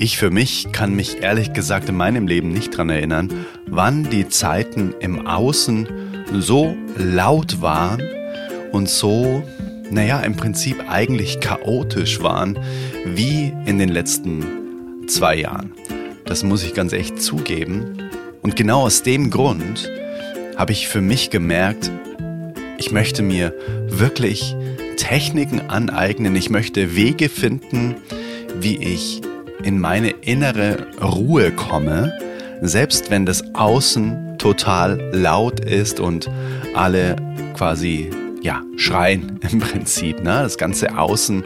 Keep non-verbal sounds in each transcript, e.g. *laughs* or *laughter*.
Ich für mich kann mich ehrlich gesagt in meinem Leben nicht daran erinnern, wann die Zeiten im Außen so laut waren und so, naja, im Prinzip eigentlich chaotisch waren wie in den letzten zwei Jahren. Das muss ich ganz echt zugeben. Und genau aus dem Grund habe ich für mich gemerkt, ich möchte mir wirklich Techniken aneignen, ich möchte Wege finden, wie ich in meine innere Ruhe komme, selbst wenn das Außen total laut ist und alle quasi ja schreien *laughs* im Prinzip. Ne? Das ganze Außen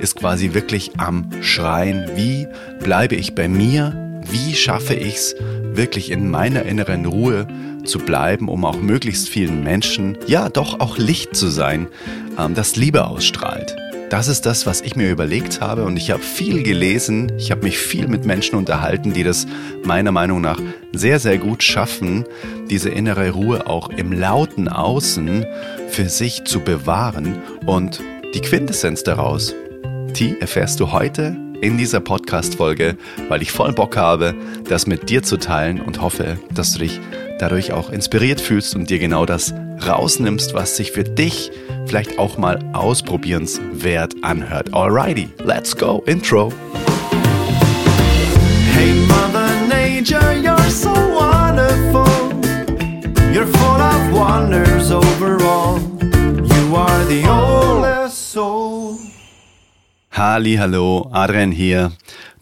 ist quasi wirklich am Schreien. Wie bleibe ich bei mir? Wie schaffe ich es wirklich in meiner inneren Ruhe zu bleiben, um auch möglichst vielen Menschen, ja doch auch Licht zu sein, ähm, das Liebe ausstrahlt? Das ist das, was ich mir überlegt habe und ich habe viel gelesen, ich habe mich viel mit Menschen unterhalten, die das meiner Meinung nach sehr, sehr gut schaffen, diese innere Ruhe auch im lauten Außen für sich zu bewahren. Und die Quintessenz daraus, die erfährst du heute in dieser Podcast-Folge, weil ich voll Bock habe, das mit dir zu teilen und hoffe, dass du dich dadurch auch inspiriert fühlst und dir genau das rausnimmst, was sich für dich vielleicht auch mal ausprobierenswert anhört. Alrighty, let's go, Intro. Hey Mother Nature, you're so wonderful. You're full of wonders overall. You are the oldest soul. Halli, hallo, Adrian hier.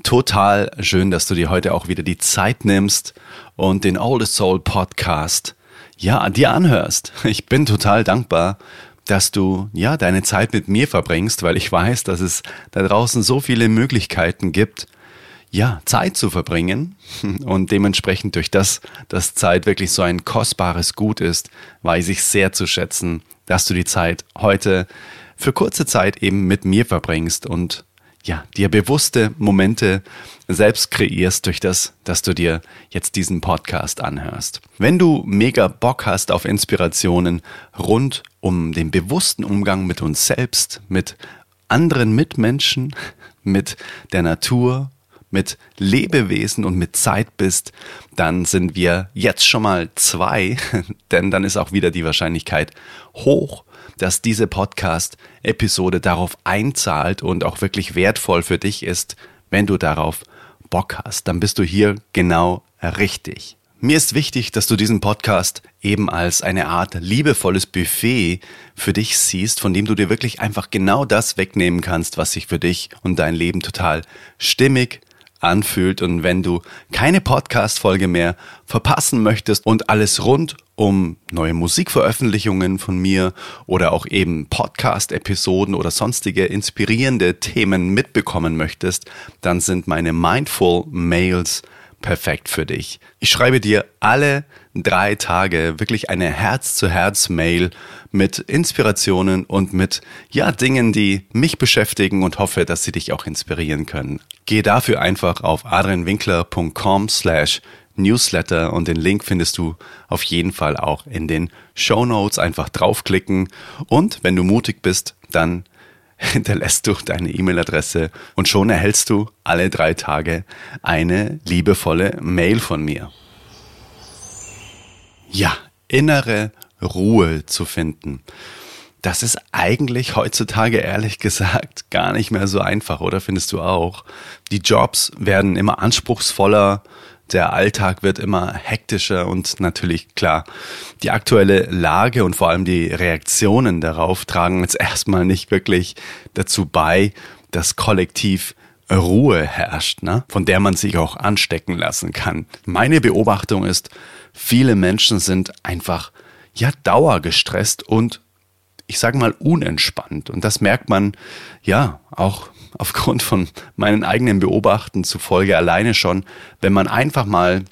Total schön, dass du dir heute auch wieder die Zeit nimmst und den Oldest Soul Podcast ja, dir anhörst. Ich bin total dankbar, dass du ja deine Zeit mit mir verbringst, weil ich weiß, dass es da draußen so viele Möglichkeiten gibt, ja, Zeit zu verbringen *laughs* und dementsprechend durch das, dass Zeit wirklich so ein kostbares Gut ist, weiß ich sehr zu schätzen, dass du die Zeit heute für kurze Zeit eben mit mir verbringst und ja, dir bewusste Momente selbst kreierst durch das, dass du dir jetzt diesen Podcast anhörst. Wenn du mega Bock hast auf Inspirationen rund um den bewussten Umgang mit uns selbst, mit anderen Mitmenschen, mit der Natur, mit Lebewesen und mit Zeit bist, dann sind wir jetzt schon mal zwei, *laughs* denn dann ist auch wieder die Wahrscheinlichkeit hoch, dass diese Podcast-Episode darauf einzahlt und auch wirklich wertvoll für dich ist, wenn du darauf Bock hast. Dann bist du hier genau richtig. Mir ist wichtig, dass du diesen Podcast eben als eine Art liebevolles Buffet für dich siehst, von dem du dir wirklich einfach genau das wegnehmen kannst, was sich für dich und dein Leben total stimmig, anfühlt und wenn du keine Podcast-Folge mehr verpassen möchtest und alles rund um neue Musikveröffentlichungen von mir oder auch eben Podcast-Episoden oder sonstige inspirierende Themen mitbekommen möchtest, dann sind meine Mindful Mails perfekt für dich. Ich schreibe dir alle drei Tage wirklich eine Herz-zu-Herz-Mail mit Inspirationen und mit, ja, Dingen, die mich beschäftigen und hoffe, dass sie dich auch inspirieren können. Geh dafür einfach auf adrianwinkler.com slash Newsletter und den Link findest du auf jeden Fall auch in den Show Notes. Einfach draufklicken und wenn du mutig bist, dann *laughs* hinterlässt du deine E-Mail-Adresse und schon erhältst du alle drei Tage eine liebevolle Mail von mir. Ja, innere Ruhe zu finden. Das ist eigentlich heutzutage ehrlich gesagt gar nicht mehr so einfach, oder findest du auch? Die Jobs werden immer anspruchsvoller, der Alltag wird immer hektischer und natürlich klar, die aktuelle Lage und vor allem die Reaktionen darauf tragen jetzt *laughs* erstmal nicht wirklich dazu bei, dass kollektiv Ruhe herrscht, ne? von der man sich auch anstecken lassen kann. Meine Beobachtung ist, viele Menschen sind einfach ja dauergestresst und ich sage mal unentspannt und das merkt man ja auch *laughs* aufgrund von meinen eigenen Beobachten zufolge alleine schon, wenn man einfach mal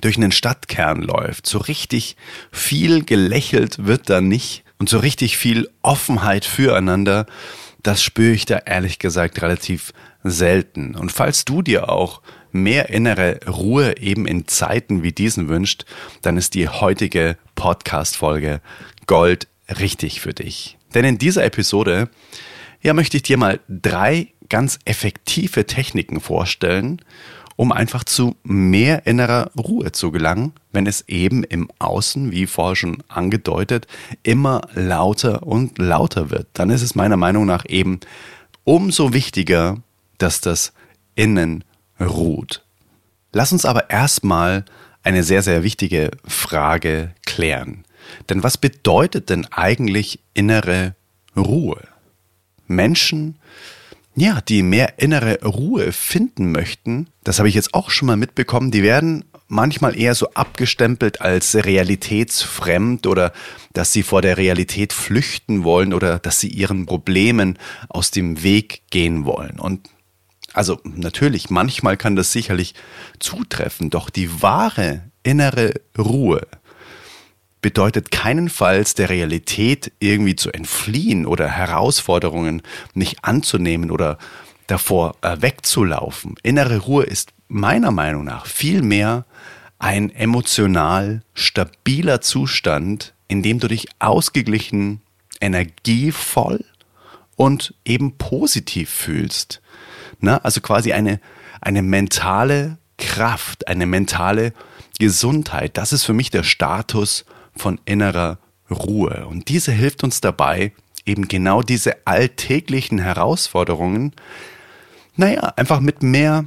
durch einen Stadtkern läuft. So richtig viel gelächelt wird da nicht und so richtig viel Offenheit füreinander, das spüre ich da ehrlich gesagt relativ selten. Und falls du dir auch mehr innere Ruhe eben in Zeiten wie diesen wünscht, dann ist die heutige Podcast-Folge Gold richtig für dich. Denn in dieser Episode ja, möchte ich dir mal drei ganz effektive Techniken vorstellen, um einfach zu mehr innerer Ruhe zu gelangen, wenn es eben im Außen, wie vorher schon angedeutet, immer lauter und lauter wird. Dann ist es meiner Meinung nach eben umso wichtiger, dass das Innen ruht. Lass uns aber erstmal eine sehr, sehr wichtige Frage klären. Denn was bedeutet denn eigentlich innere Ruhe? Menschen, ja, die mehr innere Ruhe finden möchten, das habe ich jetzt auch schon mal mitbekommen, die werden manchmal eher so abgestempelt als realitätsfremd oder dass sie vor der Realität flüchten wollen oder dass sie ihren Problemen aus dem Weg gehen wollen. Und also natürlich, manchmal kann das sicherlich zutreffen, doch die wahre innere Ruhe bedeutet keinenfalls der Realität irgendwie zu entfliehen oder Herausforderungen nicht anzunehmen oder davor äh, wegzulaufen. Innere Ruhe ist meiner Meinung nach vielmehr ein emotional stabiler Zustand, in dem du dich ausgeglichen, energievoll und eben positiv fühlst. Na, also quasi eine, eine mentale Kraft, eine mentale Gesundheit. Das ist für mich der Status von innerer Ruhe. Und diese hilft uns dabei, eben genau diese alltäglichen Herausforderungen, naja, einfach mit mehr,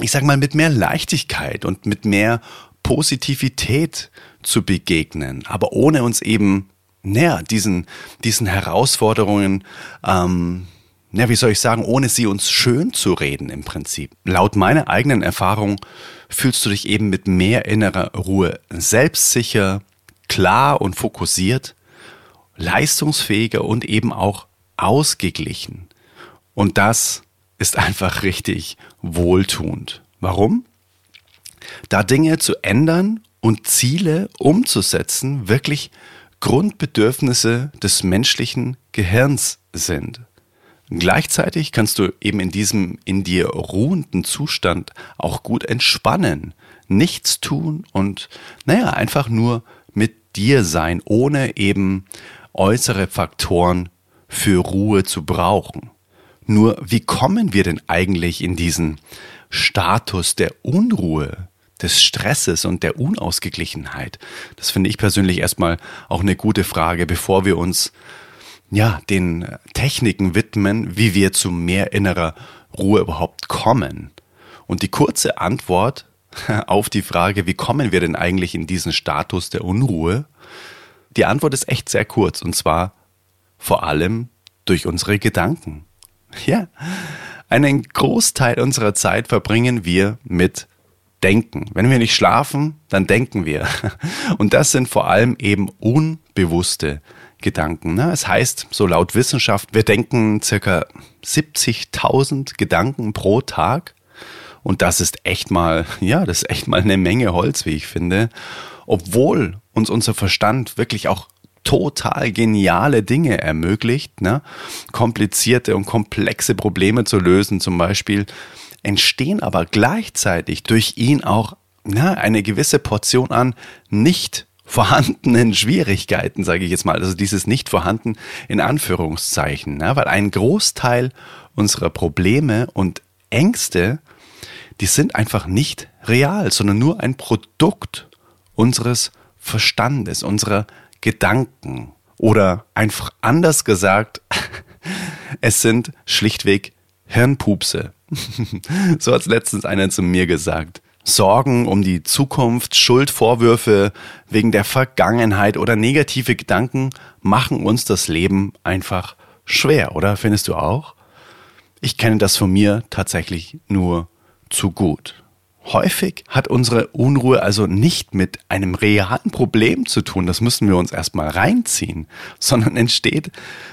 ich sag mal, mit mehr Leichtigkeit und mit mehr Positivität zu begegnen, aber ohne uns eben näher diesen, diesen Herausforderungen ähm, ja, wie soll ich sagen, ohne sie uns schön zu reden im Prinzip. Laut meiner eigenen Erfahrung fühlst du dich eben mit mehr innerer Ruhe selbstsicher, klar und fokussiert, leistungsfähiger und eben auch ausgeglichen. Und das ist einfach richtig wohltuend. Warum? Da Dinge zu ändern und Ziele umzusetzen wirklich Grundbedürfnisse des menschlichen Gehirns sind. Gleichzeitig kannst du eben in diesem in dir ruhenden Zustand auch gut entspannen, nichts tun und naja, einfach nur mit dir sein, ohne eben äußere Faktoren für Ruhe zu brauchen. Nur wie kommen wir denn eigentlich in diesen Status der Unruhe, des Stresses und der Unausgeglichenheit? Das finde ich persönlich erstmal auch eine gute Frage, bevor wir uns ja, den Techniken widmen, wie wir zu mehr innerer Ruhe überhaupt kommen. Und die kurze Antwort *laughs* auf die Frage, wie kommen wir denn eigentlich in diesen Status der Unruhe? Die Antwort ist echt sehr kurz und zwar vor allem durch unsere Gedanken. *laughs* Ja, einen Großteil unserer Zeit verbringen wir mit Denken. Wenn wir nicht schlafen, dann denken wir. *laughs* Und das sind vor allem eben unbewusste Gedanken. Ne? Es heißt, so laut Wissenschaft, wir denken circa 70.000 Gedanken pro Tag. Und das ist echt mal, *laughs* ja, das ist echt mal eine Menge Holz, wie ich finde. Obwohl uns unser Verstand wirklich auch total geniale Dinge ermöglicht, ne? komplizierte und komplexe Probleme zu lösen zum Beispiel, entstehen aber gleichzeitig durch ihn auch na, eine gewisse Portion an nicht vorhandenen Schwierigkeiten, sage ich jetzt mal, also dieses nicht vorhanden in Anführungszeichen, ne? weil ein Großteil unserer Probleme und Ängste, die sind einfach nicht real, sondern nur ein Produkt unseres Verstandes, unserer Gedanken. Oder einfach anders gesagt, *laughs* es sind schlichtweg Hirnpupse. *laughs* so hat es letztens einer zu mir gesagt. Sorgen um die Zukunft, Schuldvorwürfe wegen der Vergangenheit oder negative Gedanken machen uns das Leben einfach schwer, oder findest du auch? Ich kenne das von mir tatsächlich nur zu gut. Häufig hat unsere Unruhe also nicht mit einem realen Problem zu tun, das müssen wir uns erstmal reinziehen, sondern entsteht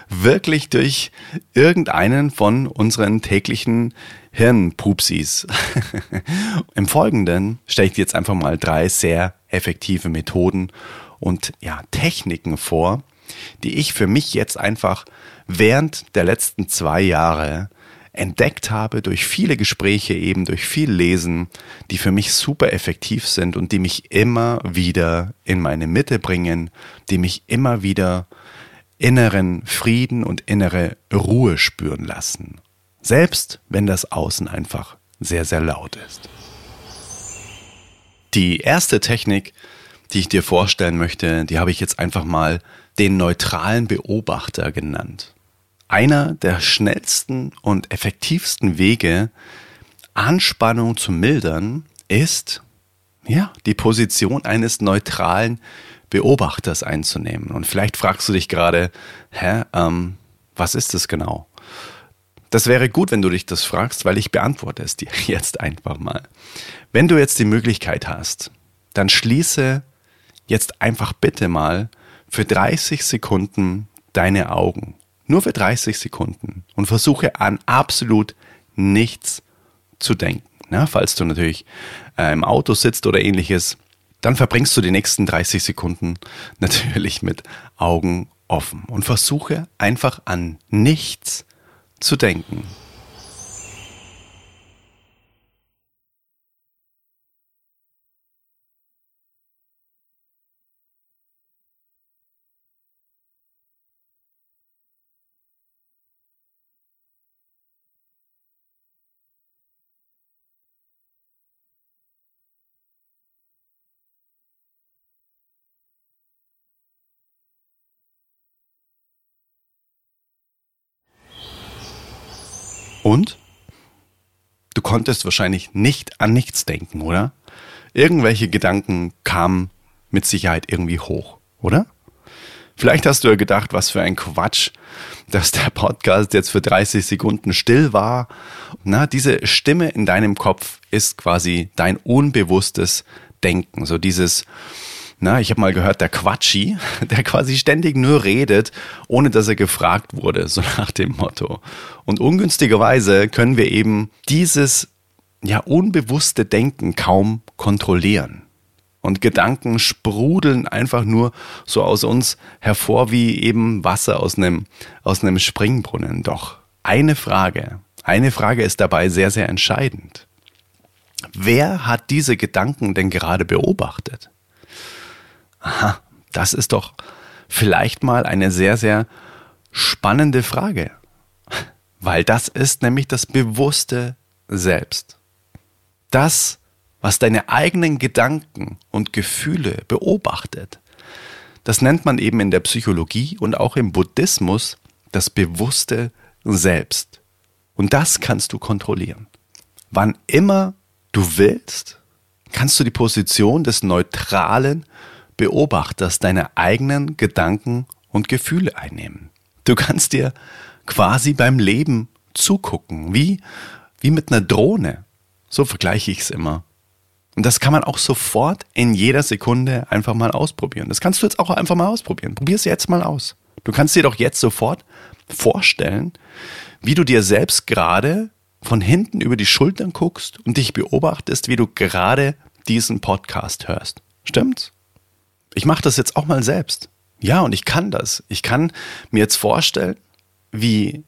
wirklich durch irgendeinen von unseren täglichen Hirnpupsis. *laughs* Im Folgenden stelle ich dir jetzt einfach mal drei sehr effektive Methoden und ja, Techniken vor, die ich für mich jetzt einfach während der letzten zwei Jahre entdeckt habe durch viele Gespräche, eben durch viel Lesen, die für mich super effektiv sind und die mich immer wieder in meine Mitte bringen, die mich immer wieder inneren Frieden und innere Ruhe spüren lassen. Selbst wenn das Außen einfach sehr, sehr laut ist. Die erste Technik, die ich dir vorstellen möchte, die habe ich jetzt einfach mal den neutralen Beobachter genannt. Einer der schnellsten und effektivsten Wege, Anspannung zu mildern, ist, ja, die Position eines neutralen Beobachters einzunehmen. Und vielleicht fragst du dich gerade, hä, ähm, was ist das genau? Das wäre gut, wenn du dich das fragst, weil ich beantworte es dir *laughs* jetzt einfach mal. Wenn du jetzt die Möglichkeit hast, dann schließe jetzt einfach bitte mal für 30 Sekunden deine Augen. Nur für 30 Sekunden. Und versuche an absolut nichts zu denken. Ja, falls du natürlich äh, im Auto sitzt oder ähnliches, dann verbringst du die nächsten 30 Sekunden *laughs* natürlich mit Augen offen und versuche einfach an nichts zu denken. Und? Du konntest wahrscheinlich nicht an nichts denken, oder? Irgendwelche Gedanken kamen mit Sicherheit irgendwie hoch, oder? Vielleicht hast du ja gedacht, was für ein Quatsch, dass der Podcast jetzt für 30 Sekunden still war. Na, diese Stimme in deinem Kopf ist quasi dein unbewusstes Denken, so dieses, na, ich habe mal gehört, der Quatschi, *laughs* der quasi ständig nur redet, ohne dass er gefragt wurde, so nach dem Motto. Und ungünstigerweise können wir eben dieses ja unbewusste Denken kaum kontrollieren. Und Gedanken sprudeln einfach nur so aus uns hervor wie eben Wasser aus einem, aus einem Springbrunnen. Doch eine Frage, eine Frage ist dabei sehr, sehr entscheidend. Wer hat diese Gedanken denn gerade beobachtet? Aha, das ist doch vielleicht mal eine sehr, sehr spannende Frage. Weil das ist nämlich das bewusste Selbst. Das, was deine eigenen Gedanken und Gefühle beobachtet, das nennt man eben in der Psychologie und auch im Buddhismus das bewusste Selbst. Und das kannst du kontrollieren. Wann immer du willst, kannst du die Position des neutralen Beobachters deine eigenen Gedanken und Gefühle einnehmen. Du kannst dir quasi beim Leben zugucken, wie, wie mit einer Drohne. So vergleiche ich es immer. Und das kann man auch sofort in jeder Sekunde einfach mal ausprobieren. Das kannst du jetzt auch einfach mal ausprobieren. Probier es jetzt mal aus. Du kannst dir doch jetzt sofort vorstellen, wie du dir selbst gerade von hinten über die Schultern guckst und dich beobachtest, wie du gerade diesen Podcast hörst. Stimmt's? Ich mache das jetzt auch mal selbst. Ja, und ich kann das. Ich kann mir jetzt vorstellen, wie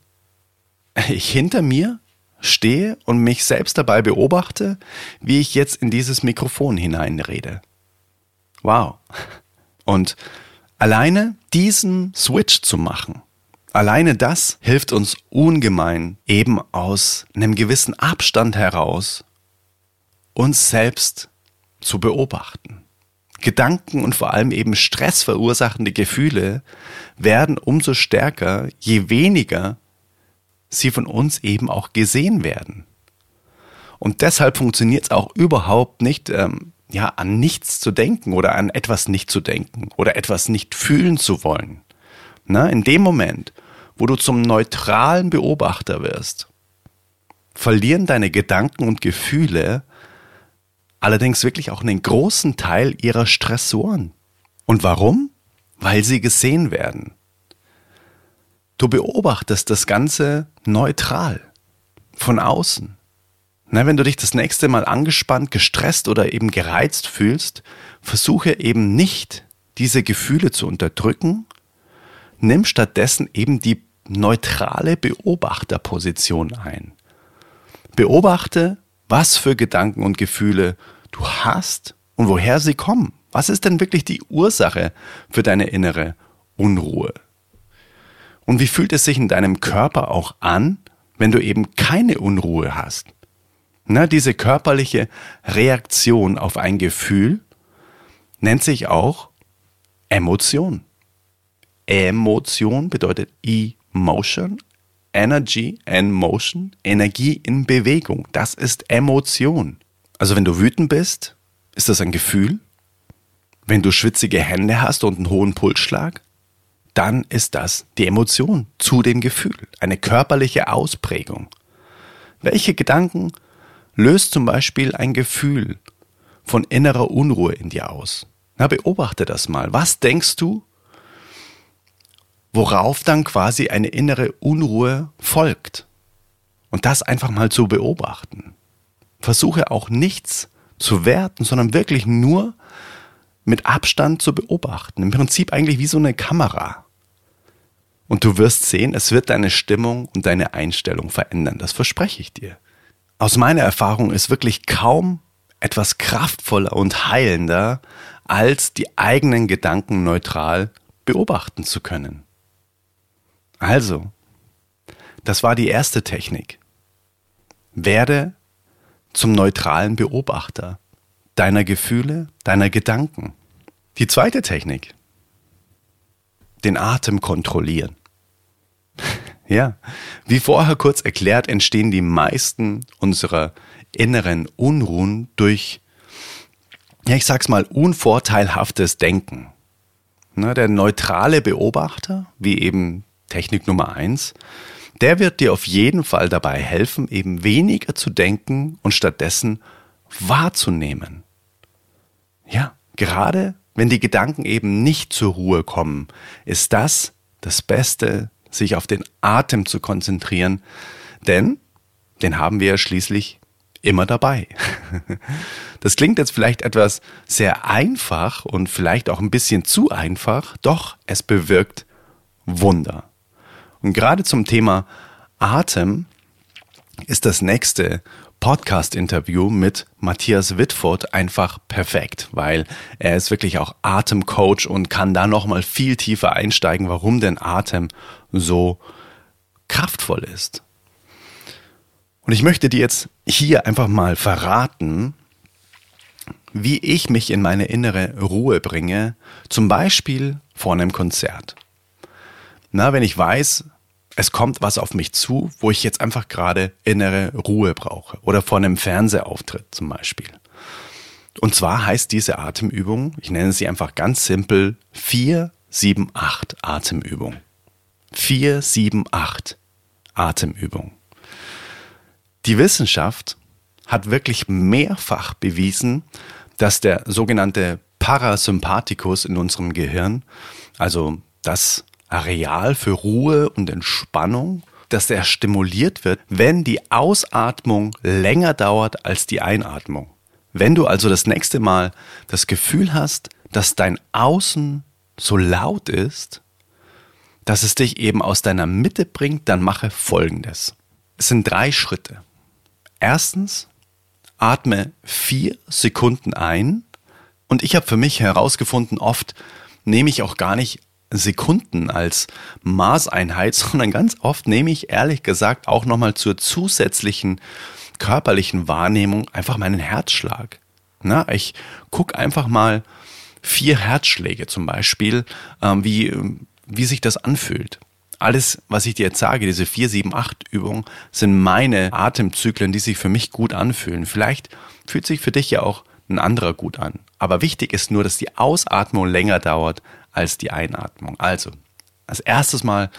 ich hinter mir stehe und mich selbst dabei beobachte, wie ich jetzt in dieses Mikrofon hineinrede. Wow. Und alleine diesen Switch zu machen, alleine das hilft uns ungemein, eben aus einem gewissen Abstand heraus uns selbst zu beobachten. Gedanken und vor allem eben Stress verursachende Gefühle werden umso stärker, je weniger sie von uns eben auch gesehen werden. Und deshalb funktioniert es auch überhaupt nicht, ähm, ja, an nichts zu denken oder an etwas nicht zu denken oder etwas nicht fühlen zu wollen. Na, in dem Moment, wo du zum neutralen Beobachter wirst, verlieren deine Gedanken und Gefühle allerdings wirklich auch einen großen Teil ihrer Stressoren. Und warum? Weil sie gesehen werden. Du beobachtest das Ganze neutral, von außen. Na, wenn du dich das nächste Mal angespannt, gestresst oder eben gereizt fühlst, versuche eben nicht, diese Gefühle zu unterdrücken, nimm stattdessen eben die neutrale Beobachterposition ein. Beobachte, was für Gedanken und Gefühle du hast und woher sie kommen. Was ist denn wirklich die Ursache für deine innere Unruhe? Und wie fühlt es sich in deinem Körper auch an, wenn du eben keine Unruhe hast. Na, diese körperliche Reaktion auf ein Gefühl nennt sich auch Emotion. Emotion bedeutet Emotion, Energy and Motion, Energie in Bewegung. Das ist Emotion. Also wenn du wütend bist, ist das ein Gefühl. Wenn du schwitzige Hände hast und einen hohen Pulsschlag, dann ist das die Emotion zu dem Gefühl, eine körperliche Ausprägung. Welche Gedanken löst zum Beispiel ein Gefühl von innerer Unruhe in dir aus? Na, beobachte das mal. Was denkst du, worauf dann quasi eine innere Unruhe folgt? Und das einfach mal zu beobachten. Versuche auch nichts zu werten, sondern wirklich nur mit Abstand zu beobachten. Im Prinzip eigentlich wie so eine Kamera. Und du wirst sehen, es wird deine Stimmung und deine Einstellung verändern. Das verspreche ich dir. Aus meiner Erfahrung ist wirklich kaum etwas kraftvoller und heilender, als die eigenen Gedanken neutral beobachten zu können. Also, das war die erste Technik. Werde zum neutralen Beobachter deiner Gefühle, deiner Gedanken. Die zweite Technik. Den Atem kontrollieren. *laughs* ja, wie vorher kurz erklärt, entstehen die meisten unserer inneren Unruhen durch, ja, ich sag's mal, unvorteilhaftes Denken. Na, der neutrale Beobachter, wie eben Technik Nummer eins, der wird dir auf jeden Fall dabei helfen, eben weniger zu denken und stattdessen wahrzunehmen. Ja, gerade wenn die Gedanken eben nicht zur Ruhe kommen, ist das das Beste, sich auf den Atem zu konzentrieren, denn den haben wir ja schließlich immer dabei. *laughs* Das klingt jetzt vielleicht etwas sehr einfach und vielleicht auch ein bisschen zu einfach, doch es bewirkt Wunder. Und gerade zum Thema Atem ist das nächste Podcast-Interview mit Matthias Wittfurt einfach perfekt, weil er ist wirklich auch Atemcoach und kann da nochmal viel tiefer einsteigen, warum denn Atem so kraftvoll ist. Und ich möchte dir jetzt hier einfach mal verraten, wie ich mich in meine innere Ruhe bringe, zum Beispiel vor einem Konzert. Na, wenn ich weiß, es kommt was auf mich zu, wo ich jetzt einfach gerade innere Ruhe brauche. Oder vor einem Fernsehauftritt zum Beispiel. Und zwar heißt diese Atemübung, ich nenne sie einfach ganz simpel, 4, 7, 8 Atemübung. 4, 7, 8 Atemübung. Die Wissenschaft hat wirklich mehrfach bewiesen, dass der sogenannte Parasympathikus in unserem Gehirn, also das Areal für Ruhe und Entspannung, dass der stimuliert wird, wenn die Ausatmung länger dauert als die Einatmung. Wenn du also das nächste Mal das Gefühl hast, dass dein Außen so laut ist, dass es dich eben aus deiner Mitte bringt, dann mache Folgendes. Es sind drei Schritte. Erstens, atme vier Sekunden ein. Und ich habe für mich herausgefunden, oft nehme ich auch gar nicht Sekunden als Maßeinheit, *laughs* sondern ganz oft nehme ich ehrlich gesagt auch nochmal zur zusätzlichen körperlichen Wahrnehmung einfach meinen Herzschlag. Na, ich gucke einfach mal vier Herzschläge zum Beispiel, ähm, wie, wie sich das anfühlt. Alles, was ich dir jetzt sage, diese 4, 7, 8 Übungen, sind meine Atemzyklen, die sich für mich gut anfühlen. Vielleicht fühlt sich für dich ja auch ein anderer gut an. Aber wichtig ist nur, dass die Ausatmung länger dauert als die Einatmung. Also, als erstes Mal,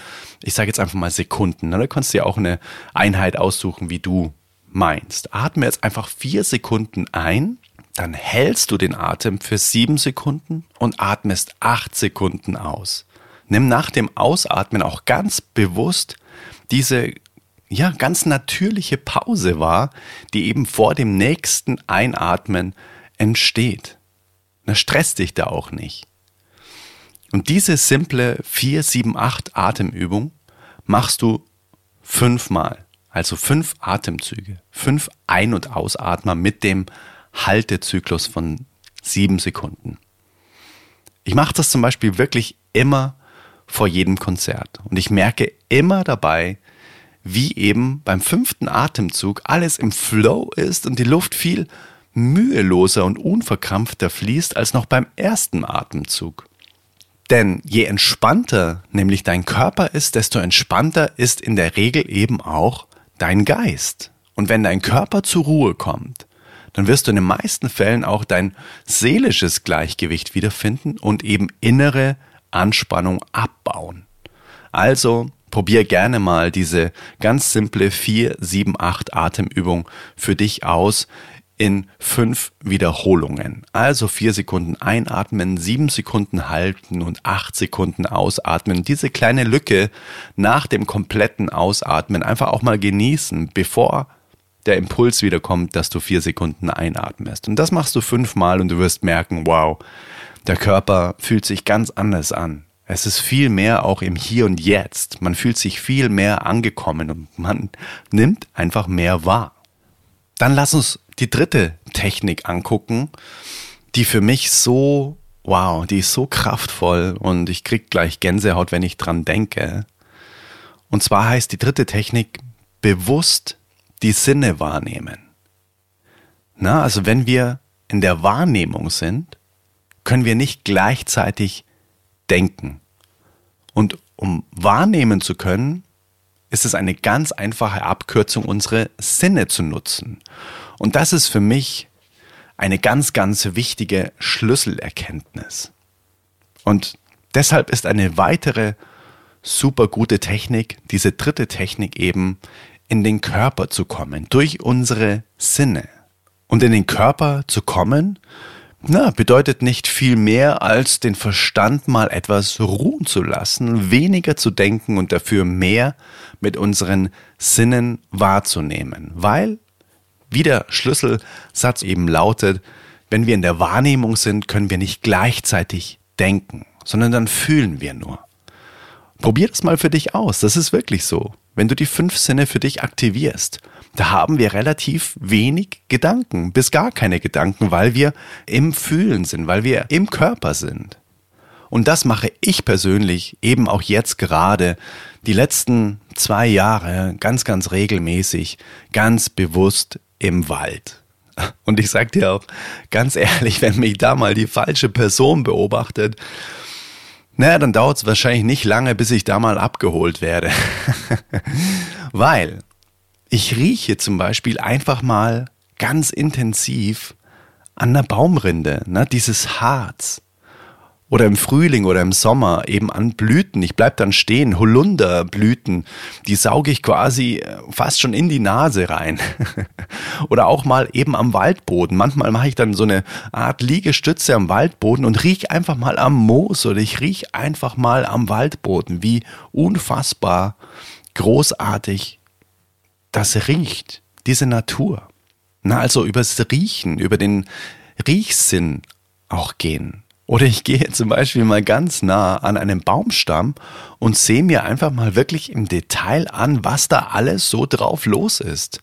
ich sage jetzt einfach mal Sekunden, ne? da kannst du ja auch eine Einheit aussuchen, wie du meinst. Atme jetzt einfach vier Sekunden ein, dann hältst du den Atem für sieben Sekunden und atmest acht Sekunden aus. Nimm nach dem Ausatmen auch ganz bewusst diese ja, ganz natürliche Pause wahr, die eben vor dem nächsten Einatmen entsteht. Na, stress dich da auch nicht. Und diese simple 4, 7, 8 Atemübung machst du fünfmal. Also fünf Atemzüge. Fünf Ein- und Ausatmer mit dem Haltezyklus von sieben Sekunden. Ich mache das zum Beispiel wirklich immer vor jedem Konzert. Und ich merke immer dabei, wie eben beim fünften Atemzug alles im Flow ist und die Luft viel müheloser und unverkrampfter fließt als noch beim ersten Atemzug. Denn je entspannter nämlich dein Körper ist, desto entspannter ist in der Regel eben auch dein Geist. Und wenn dein Körper zur Ruhe kommt, dann wirst du in den meisten Fällen auch dein seelisches Gleichgewicht wiederfinden und eben innere Anspannung abbauen. Also probier gerne mal diese ganz simple 4, 7, 8 Atemübung für dich aus in fünf Wiederholungen. Also vier Sekunden einatmen, sieben Sekunden halten und acht Sekunden ausatmen. Diese kleine Lücke nach dem kompletten Ausatmen einfach auch mal genießen, bevor der Impuls wiederkommt, dass du vier Sekunden einatmest. Und das machst du fünfmal und du wirst merken, wow, der Körper fühlt sich ganz anders an. Es ist viel mehr auch im Hier und Jetzt. Man fühlt sich viel mehr angekommen und man nimmt einfach mehr wahr. Dann lass uns die dritte Technik angucken, die für mich so, wow, die ist so kraftvoll und ich krieg gleich Gänsehaut, wenn ich dran denke. Und zwar heißt die dritte Technik bewusst die Sinne wahrnehmen. Na, also wenn wir in der Wahrnehmung sind, können wir nicht gleichzeitig denken. Und um wahrnehmen zu können, ist es eine ganz einfache Abkürzung, unsere Sinne zu nutzen. Und das ist für mich eine ganz, ganz wichtige Schlüsselerkenntnis. Und deshalb ist eine weitere super gute Technik, diese dritte Technik eben, in den Körper zu kommen, durch unsere Sinne. Und in den Körper zu kommen, na, bedeutet nicht viel mehr, als den Verstand mal etwas ruhen zu lassen, weniger zu denken und dafür mehr mit unseren Sinnen wahrzunehmen. Weil, wie der Schlüsselsatz eben lautet, wenn wir in der Wahrnehmung sind, können wir nicht gleichzeitig denken, sondern dann fühlen wir nur. Probier das mal für dich aus, das ist wirklich so. Wenn du die fünf Sinne für dich aktivierst, da haben wir relativ wenig Gedanken, bis gar keine Gedanken, weil wir im Fühlen sind, weil wir im Körper sind. Und das mache ich persönlich eben auch jetzt gerade die letzten zwei Jahre ganz, ganz regelmäßig, ganz bewusst im Wald. Und ich sag dir auch ganz ehrlich, wenn mich da mal die falsche Person beobachtet, naja, dann dauert es wahrscheinlich nicht lange, bis ich da mal abgeholt werde. *laughs* Weil ich rieche zum Beispiel einfach mal ganz intensiv an der Baumrinde, ne, dieses Harz. Oder im Frühling oder im Sommer eben an Blüten. Ich bleib dann stehen, Holunderblüten, die sauge ich quasi äh, fast schon in die Nase rein. *laughs* oder auch mal eben am Waldboden. Manchmal mache ich dann so eine Art Liegestütze am Waldboden und riech einfach mal am Moos oder ich riech einfach mal am Waldboden, wie unfassbar großartig das riecht, diese Natur. Na, also übers Riechen, über den Riechsinn auch gehen. Oder ich gehe zum Beispiel mal ganz nah an einem Baumstamm und sehe mir einfach mal wirklich im Detail an, was da alles so drauf los ist.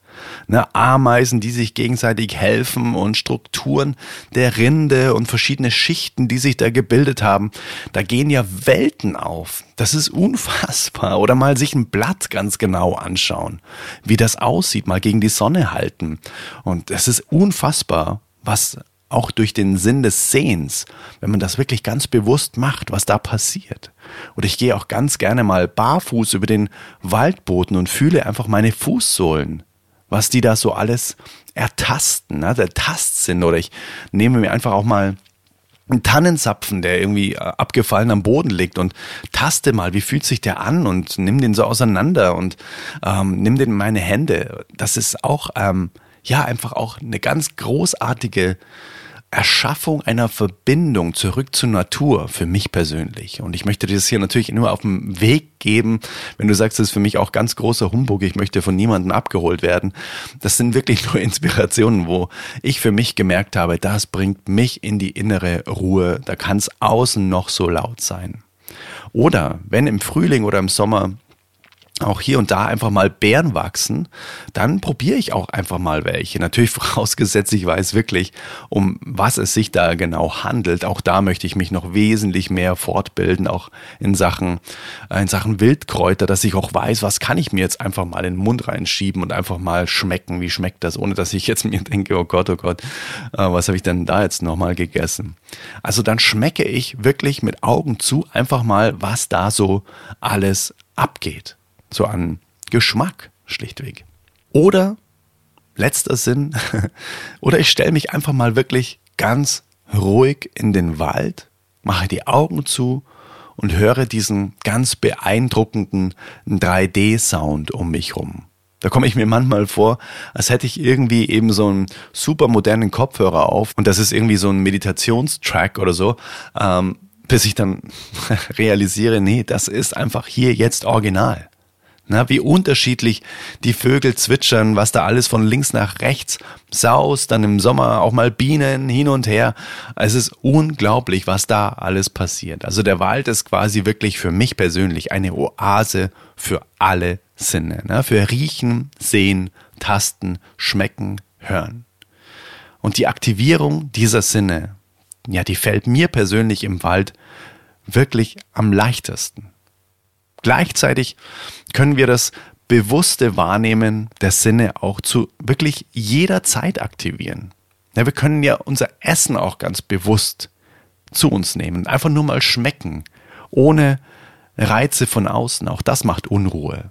Ne, Ameisen, die sich gegenseitig helfen und Strukturen der Rinde und verschiedene Schichten, die sich da gebildet haben. Da gehen ja Welten auf. Das ist unfassbar. Oder mal sich ein Blatt ganz genau anschauen, wie das aussieht, mal gegen die Sonne halten. Und es ist unfassbar, was auch durch den Sinn des Sehens, wenn man das wirklich ganz bewusst macht, was da passiert. Oder ich gehe auch ganz gerne mal barfuß über den Waldboden und fühle einfach meine Fußsohlen, was die da so alles ertasten, ne? der Tastsinn. Oder ich nehme mir einfach auch mal einen Tannenzapfen, der irgendwie äh, abgefallen am Boden liegt und taste mal, wie fühlt sich der an und nimm den so auseinander und ähm, nimm den in meine Hände. Das ist auch, ähm, ja, einfach auch eine ganz großartige Erschaffung einer Verbindung zurück zur Natur für mich persönlich. Und ich möchte dir das hier natürlich nur auf dem Weg geben, wenn du sagst, das ist für mich auch ganz großer Humbug, ich möchte von niemandem abgeholt werden. Das sind wirklich *laughs* nur Inspirationen, wo ich für mich gemerkt habe, das bringt mich in die innere Ruhe. Da kann es außen noch so laut sein. Oder wenn im Frühling oder im Sommer auch hier und da einfach mal Beeren wachsen, dann probiere ich auch einfach mal welche. Natürlich *laughs* vorausgesetzt, ich weiß wirklich, um was es sich da genau handelt. Auch da möchte ich mich noch wesentlich mehr fortbilden, auch in Sachen, in Sachen Wildkräuter, dass ich auch weiß, was kann ich mir jetzt einfach mal in den Mund reinschieben und einfach mal schmecken, wie schmeckt das, ohne dass ich jetzt mir *laughs* denke, oh Gott, oh Gott, äh, was habe ich denn da jetzt nochmal gegessen? Also dann schmecke ich wirklich mit Augen zu einfach mal, was da so alles abgeht so an Geschmack schlichtweg. Oder, letzter Sinn, *laughs* oder ich stelle mich einfach mal wirklich ganz ruhig in den Wald, mache die Augen zu und höre diesen ganz beeindruckenden 3D-Sound um mich rum. Da komme ich mir manchmal vor, als hätte ich irgendwie eben so einen super modernen Kopfhörer auf und das ist irgendwie so ein Meditationstrack oder so, ähm, bis ich dann *laughs* realisiere, nee, das ist einfach hier jetzt original. Na, wie unterschiedlich die Vögel zwitschern, was da alles von links nach rechts saust, dann im Sommer auch mal Bienen hin und her. Es ist unglaublich, was da alles passiert. Also der Wald ist quasi wirklich für mich persönlich eine Oase für alle Sinne. Ne? Für Riechen, Sehen, Tasten, Schmecken, Hören. Und die Aktivierung dieser Sinne, ja, die fällt mir persönlich im Wald wirklich am leichtesten. Gleichzeitig können wir das bewusste Wahrnehmen der Sinne auch zu wirklich jeder Zeit aktivieren. Ja, wir können ja unser Essen auch ganz bewusst zu uns nehmen, einfach nur mal schmecken, ohne Reize von außen. Auch das macht Unruhe.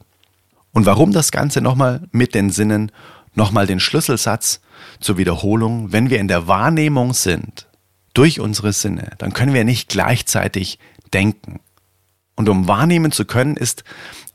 Und warum das Ganze nochmal mit den Sinnen, nochmal den Schlüsselsatz zur Wiederholung, wenn wir in der Wahrnehmung sind, durch unsere Sinne, dann können wir nicht gleichzeitig denken. Und um wahrnehmen zu können, ist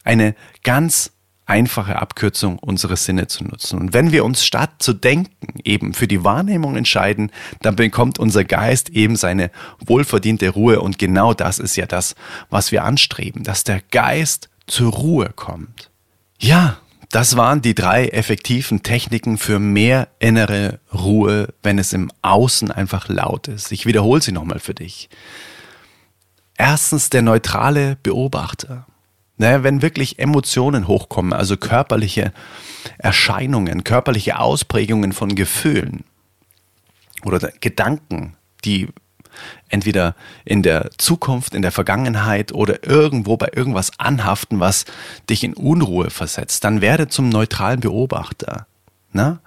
eine ganz einfache Abkürzung unsere Sinne zu nutzen. Und wenn wir uns statt zu denken eben für die Wahrnehmung entscheiden, dann bekommt unser Geist eben seine wohlverdiente Ruhe. Und genau das ist ja das, was wir anstreben, dass der Geist zur Ruhe kommt. Ja, das waren die drei effektiven Techniken für mehr innere Ruhe, wenn es im Außen einfach laut ist. Ich wiederhole sie nochmal für dich. Erstens der neutrale Beobachter. Naja, wenn wirklich Emotionen hochkommen, also körperliche Erscheinungen, körperliche Ausprägungen von Gefühlen oder Gedanken, die entweder in der Zukunft, in der Vergangenheit oder irgendwo bei irgendwas anhaften, was dich in Unruhe versetzt, dann werde zum neutralen Beobachter. Na?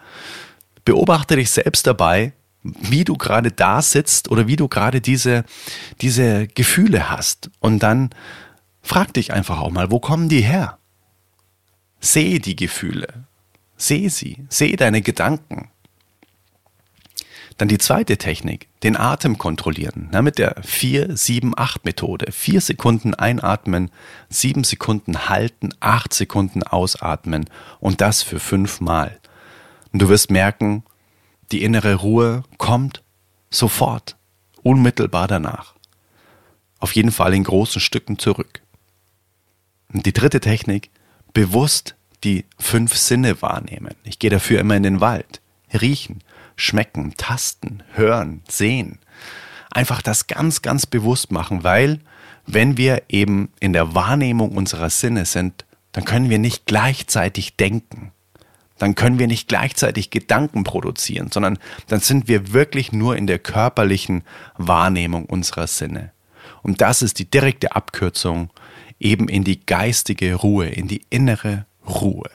Beobachte dich selbst dabei, wie du gerade da sitzt oder wie du gerade diese, diese Gefühle hast. Und dann frag dich einfach auch mal, wo kommen die her? Sehe die Gefühle. Sehe sie. Sehe deine Gedanken. Dann die zweite Technik, den Atem kontrollieren, na, mit der 4-7-8-Methode. Vier Sekunden einatmen, sieben Sekunden halten, acht Sekunden ausatmen und das für fünfmal. Und du wirst merken, die innere Ruhe kommt sofort, unmittelbar danach. Auf jeden Fall in großen Stücken zurück. Und die dritte Technik, bewusst die fünf Sinne wahrnehmen. Ich gehe dafür immer in den Wald. Riechen, schmecken, tasten, hören, sehen. Einfach das ganz, ganz bewusst machen, weil wenn wir eben in der Wahrnehmung unserer Sinne sind, dann können wir nicht gleichzeitig denken dann können wir nicht gleichzeitig Gedanken produzieren, sondern dann sind wir wirklich nur in der körperlichen Wahrnehmung unserer Sinne. Und das ist die direkte Abkürzung eben in die geistige Ruhe, in die innere Ruhe.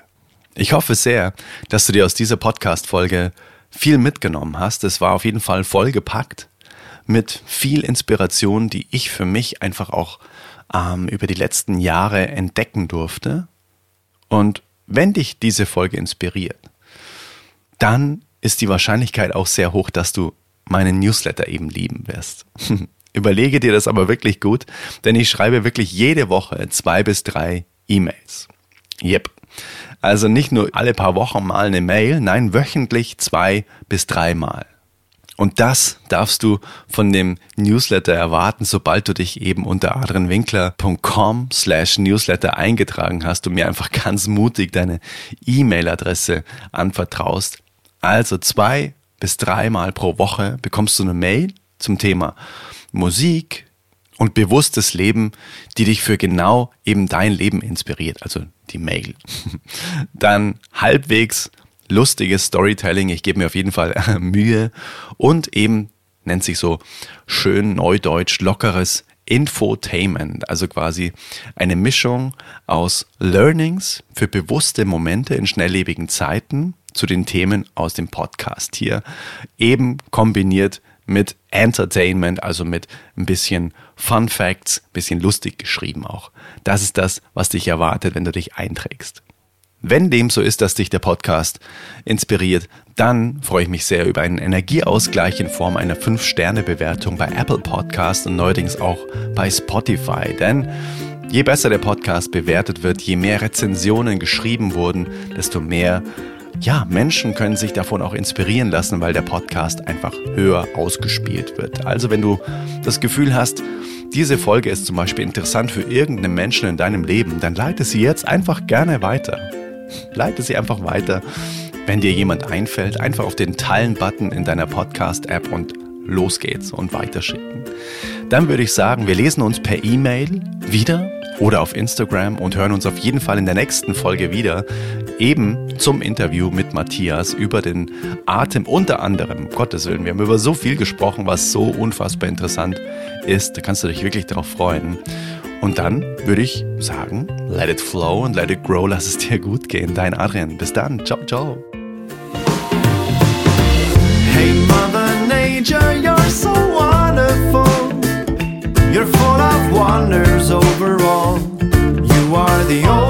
Ich hoffe sehr, dass du dir aus dieser Podcast-Folge viel mitgenommen hast. Es war auf jeden Fall vollgepackt mit viel Inspiration, die ich für mich einfach auch ähm, über die letzten Jahre entdecken durfte. Und wenn dich diese Folge inspiriert, dann ist die Wahrscheinlichkeit auch sehr hoch, dass du meinen Newsletter eben lieben wirst. *laughs* Überlege dir das aber wirklich gut, denn ich schreibe wirklich jede Woche zwei bis drei E-Mails. Yep. Also nicht nur alle paar Wochen mal eine Mail, nein, wöchentlich zwei bis dreimal. Und das darfst du von dem Newsletter erwarten, sobald du dich eben unter adrianwinkler.com slash Newsletter eingetragen hast und mir einfach *laughs* ganz mutig deine E-Mail-Adresse anvertraust. Also zwei bis dreimal pro Woche bekommst du eine Mail zum Thema Musik, und bewusstes Leben, die dich für genau eben dein Leben inspiriert, also die Mail. *laughs* Dann halbwegs lustiges Storytelling, ich gebe mir auf jeden Fall Mühe und eben nennt sich so schön neudeutsch lockeres Infotainment, also quasi eine Mischung aus Learnings für bewusste Momente in schnelllebigen Zeiten zu den Themen aus dem Podcast hier, eben kombiniert mit Entertainment, also mit ein bisschen Fun Facts, bisschen lustig geschrieben auch. Das ist das, was dich erwartet, wenn du dich einträgst. Wenn dem so ist, dass dich der Podcast inspiriert, dann freue ich mich sehr über einen Energieausgleich in Form einer 5-Sterne-Bewertung bei Apple Podcast und neuerdings auch bei Spotify. Denn je besser der Podcast bewertet wird, je mehr Rezensionen geschrieben wurden, desto mehr ja, Menschen können sich davon auch inspirieren lassen, weil der Podcast einfach höher ausgespielt wird. Also wenn du das Gefühl hast, diese Folge ist zum Beispiel interessant für irgendeinen Menschen in deinem Leben, dann leite sie jetzt einfach gerne weiter. Leite sie einfach weiter. Wenn dir jemand einfällt, einfach auf den Teilen-Button in deiner Podcast-App und los geht's und weiterschicken. Dann würde ich sagen, wir lesen uns per E-Mail wieder oder auf Instagram und hören uns auf jeden Fall in der nächsten Folge wieder, eben zum Interview mit Matthias über den Atem unter anderem. Gottes Willen, wir haben über so viel gesprochen, was so unfassbar interessant ist. Da kannst du dich wirklich darauf freuen. Und dann würde ich sagen, let it flow and let it grow, lass es dir gut gehen, dein Adrian. Bis dann, ciao, ciao. Hey Mother Nature, you're so wonderful. You're full of wonders overall. You are the only